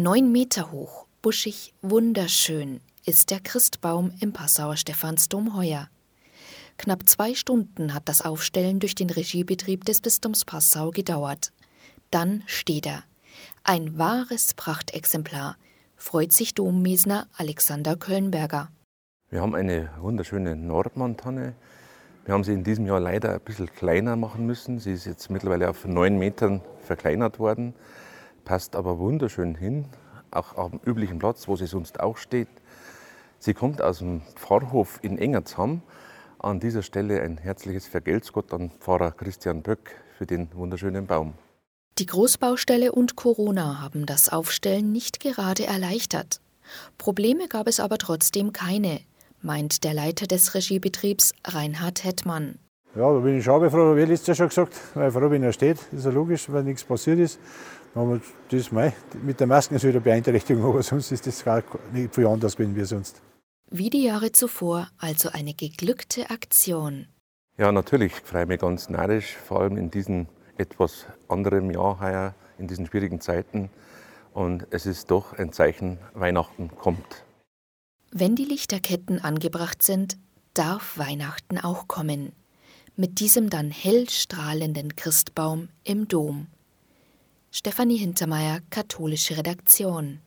Neun Meter hoch, buschig, wunderschön ist der Christbaum im Passauer Stephansdom heuer. Knapp zwei Stunden hat das Aufstellen durch den Regiebetrieb des Bistums Passau gedauert. Dann steht er. Ein wahres Prachtexemplar, freut sich Dommesner Alexander Kölnberger. Wir haben eine wunderschöne Nordmantanne. Wir haben sie in diesem Jahr leider ein bisschen kleiner machen müssen. Sie ist jetzt mittlerweile auf neun Metern verkleinert worden, passt aber wunderschön hin, auch am üblichen Platz, wo sie sonst auch steht. Sie kommt aus dem Pfarrhof in Engersham an dieser Stelle ein herzliches Vergelt's Gott an Pfarrer Christian Böck für den wunderschönen Baum. Die Großbaustelle und Corona haben das Aufstellen nicht gerade erleichtert. Probleme gab es aber trotzdem keine, meint der Leiter des Regiebetriebs Reinhard Hettmann. Ja, da bin ich schon froh, wie letztes Jahr schon gesagt, weil froh, wenn er steht, ist ja logisch, wenn nichts passiert ist. Aber das, mit der Maske ist wieder Beeinträchtigung, aber sonst ist das gar nicht viel anders gewesen wie sonst. Wie die Jahre zuvor, also eine geglückte Aktion. Ja, natürlich freue ich mich ganz narrisch, vor allem in diesem etwas anderen Jahr heuer, in diesen schwierigen Zeiten. Und es ist doch ein Zeichen, Weihnachten kommt. Wenn die Lichterketten angebracht sind, darf Weihnachten auch kommen. Mit diesem dann hell strahlenden Christbaum im Dom. Stefanie Hintermeier, katholische Redaktion.